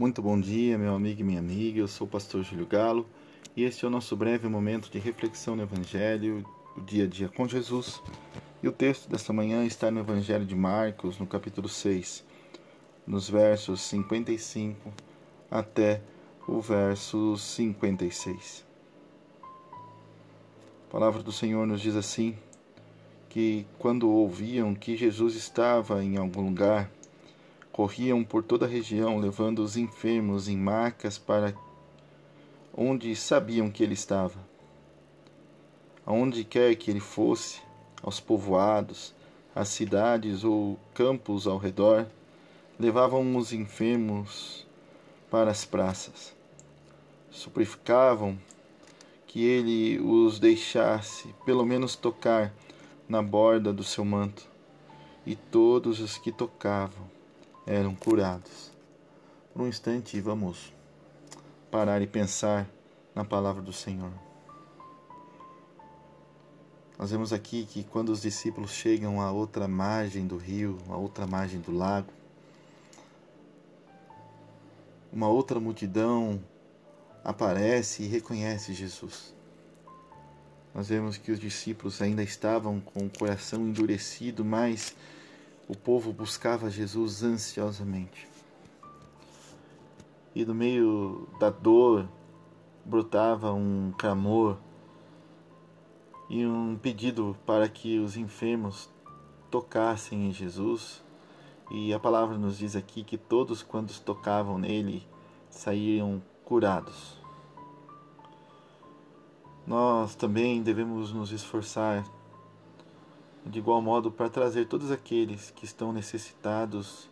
Muito bom dia, meu amigo e minha amiga. Eu sou o pastor Júlio Galo e este é o nosso breve momento de reflexão no Evangelho, o dia a dia com Jesus. E o texto desta manhã está no Evangelho de Marcos, no capítulo 6, nos versos 55 até o verso 56. A palavra do Senhor nos diz assim: que quando ouviam que Jesus estava em algum lugar, corriam por toda a região, levando os enfermos em macas para onde sabiam que ele estava. Aonde quer que ele fosse, aos povoados, às cidades ou campos ao redor, levavam os enfermos para as praças. Suplicavam que ele os deixasse, pelo menos tocar na borda do seu manto, e todos os que tocavam eram curados. Por um instante, vamos parar e pensar na palavra do Senhor. Nós vemos aqui que quando os discípulos chegam à outra margem do rio, à outra margem do lago, uma outra multidão aparece e reconhece Jesus. Nós vemos que os discípulos ainda estavam com o coração endurecido, mas o povo buscava Jesus ansiosamente. E no meio da dor brotava um clamor e um pedido para que os enfermos tocassem em Jesus. E a palavra nos diz aqui que todos, quando tocavam nele, saíam curados. Nós também devemos nos esforçar de igual modo para trazer todos aqueles que estão necessitados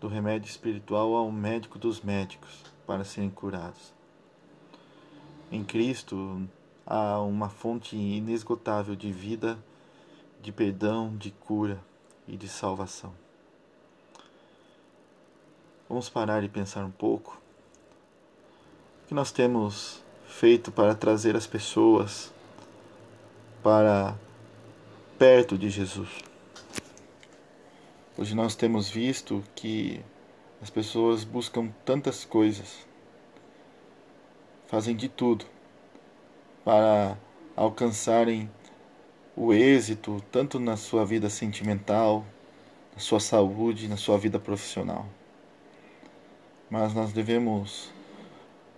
do remédio espiritual ao médico dos médicos para serem curados. Em Cristo há uma fonte inesgotável de vida, de perdão, de cura e de salvação. Vamos parar e pensar um pouco o que nós temos feito para trazer as pessoas para perto de Jesus. Hoje nós temos visto que as pessoas buscam tantas coisas, fazem de tudo para alcançarem o êxito tanto na sua vida sentimental, na sua saúde, na sua vida profissional. Mas nós devemos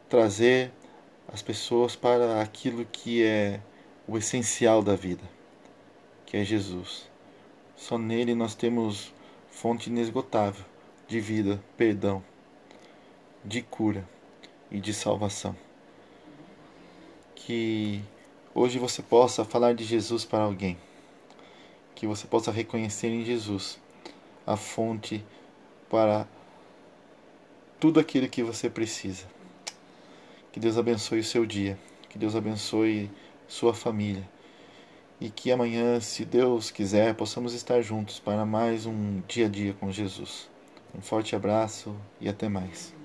trazer as pessoas para aquilo que é o essencial da vida que é Jesus. Só nele nós temos fonte inesgotável de vida, perdão, de cura e de salvação. Que hoje você possa falar de Jesus para alguém, que você possa reconhecer em Jesus a fonte para tudo aquilo que você precisa. Que Deus abençoe o seu dia, que Deus abençoe sua família e que amanhã, se Deus quiser, possamos estar juntos para mais um dia a dia com Jesus. Um forte abraço e até mais.